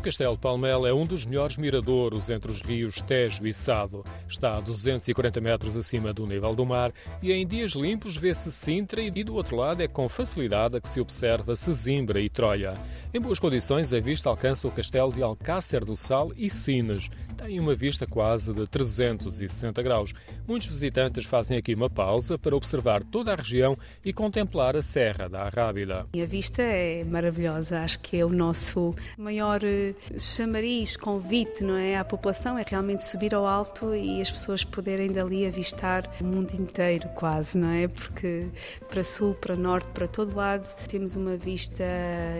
Castelo Palmela é um dos melhores miradouros entre os rios Tejo e Sado. Está a 240 metros acima do nível do mar e em dias limpos vê-se Sintra e do outro lado é com facilidade que se observa Sesimbra e Troia. Em boas condições, a vista alcança o castelo de Alcácer do Sal e Sines. Tem uma vista quase de 360 graus. Muitos visitantes fazem aqui uma pausa para observar toda a região e contemplar a Serra da Arrábida. A vista é maravilhosa, acho que é o nosso maior chamariz, convite não é, à população é realmente subir ao alto e as pessoas poderem dali avistar o mundo inteiro quase, não é? Porque para sul, para norte, para todo lado temos uma vista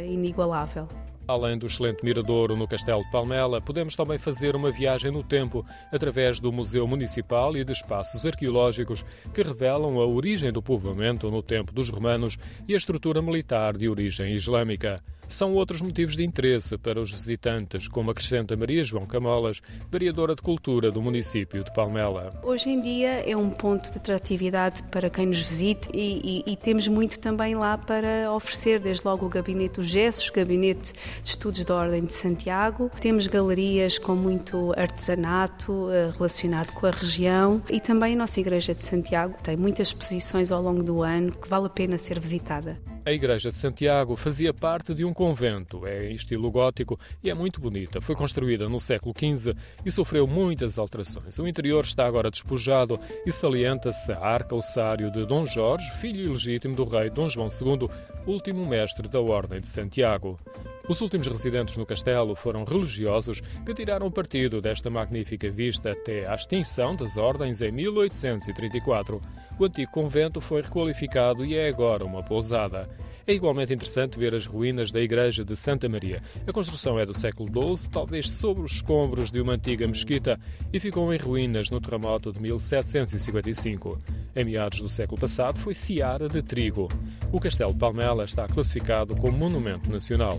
inigualável. Além do excelente miradouro no Castelo de Palmela, podemos também fazer uma viagem no tempo através do Museu Municipal e de espaços arqueológicos que revelam a origem do povoamento no tempo dos romanos e a estrutura militar de origem islâmica. São outros motivos de interesse para os visitantes, como acrescenta Maria João Camolas, variadora de cultura do município de Palmela. Hoje em dia é um ponto de atratividade para quem nos visite e, e, e temos muito também lá para oferecer, desde logo o Gabinete dos Gessos, Gabinete de Estudos da Ordem de Santiago. Temos galerias com muito artesanato eh, relacionado com a região e também a nossa Igreja de Santiago tem muitas exposições ao longo do ano que vale a pena ser visitada. A Igreja de Santiago fazia parte de um convento, é em estilo gótico e é muito bonita. Foi construída no século XV e sofreu muitas alterações. O interior está agora despojado e salienta-se a arca ossário de Dom Jorge, filho ilegítimo do rei Dom João II, último mestre da Ordem de Santiago. Os últimos residentes no castelo foram religiosos que tiraram partido desta magnífica vista até à extinção das ordens em 1834. O antigo convento foi requalificado e é agora uma pousada. É igualmente interessante ver as ruínas da igreja de Santa Maria. A construção é do século XII, talvez sobre os escombros de uma antiga mesquita, e ficou em ruínas no terremoto de 1755. Em meados do século passado foi Seara de Trigo. O Castelo de Palmela está classificado como Monumento Nacional.